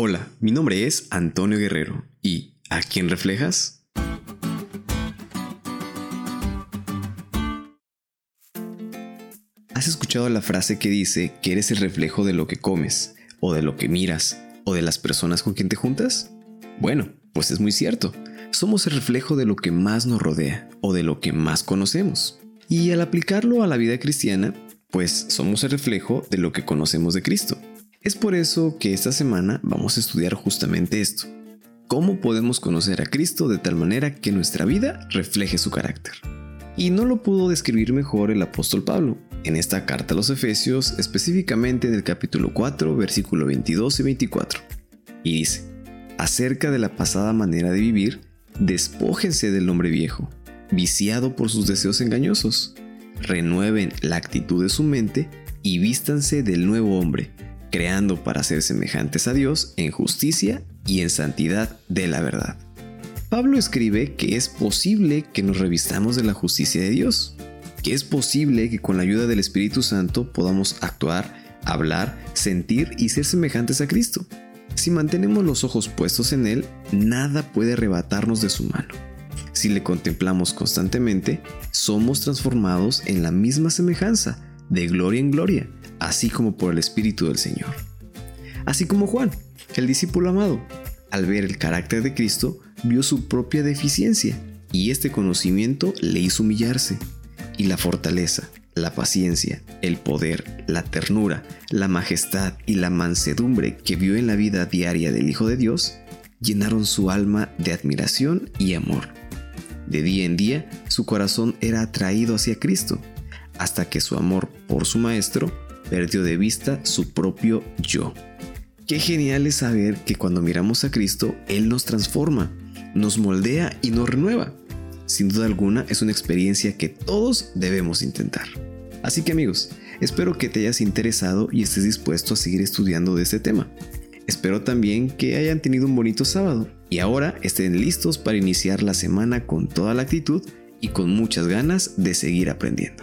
Hola, mi nombre es Antonio Guerrero y ¿a quién reflejas? ¿Has escuchado la frase que dice que eres el reflejo de lo que comes, o de lo que miras, o de las personas con quien te juntas? Bueno, pues es muy cierto. Somos el reflejo de lo que más nos rodea, o de lo que más conocemos. Y al aplicarlo a la vida cristiana, pues somos el reflejo de lo que conocemos de Cristo. Es por eso que esta semana vamos a estudiar justamente esto. ¿Cómo podemos conocer a Cristo de tal manera que nuestra vida refleje su carácter? Y no lo pudo describir mejor el apóstol Pablo en esta carta a los Efesios, específicamente en el capítulo 4, versículo 22 y 24. Y dice, acerca de la pasada manera de vivir, despójense del hombre viejo, viciado por sus deseos engañosos, renueven la actitud de su mente y vístanse del nuevo hombre creando para ser semejantes a Dios en justicia y en santidad de la verdad. Pablo escribe que es posible que nos revistamos de la justicia de Dios, que es posible que con la ayuda del Espíritu Santo podamos actuar, hablar, sentir y ser semejantes a Cristo. Si mantenemos los ojos puestos en Él, nada puede arrebatarnos de su mano. Si le contemplamos constantemente, somos transformados en la misma semejanza, de gloria en gloria, así como por el Espíritu del Señor. Así como Juan, el discípulo amado, al ver el carácter de Cristo, vio su propia deficiencia y este conocimiento le hizo humillarse. Y la fortaleza, la paciencia, el poder, la ternura, la majestad y la mansedumbre que vio en la vida diaria del Hijo de Dios, llenaron su alma de admiración y amor. De día en día, su corazón era atraído hacia Cristo, hasta que su amor por su Maestro perdió de vista su propio yo. Qué genial es saber que cuando miramos a Cristo, Él nos transforma, nos moldea y nos renueva. Sin duda alguna es una experiencia que todos debemos intentar. Así que amigos, espero que te hayas interesado y estés dispuesto a seguir estudiando de este tema. Espero también que hayan tenido un bonito sábado y ahora estén listos para iniciar la semana con toda la actitud y con muchas ganas de seguir aprendiendo.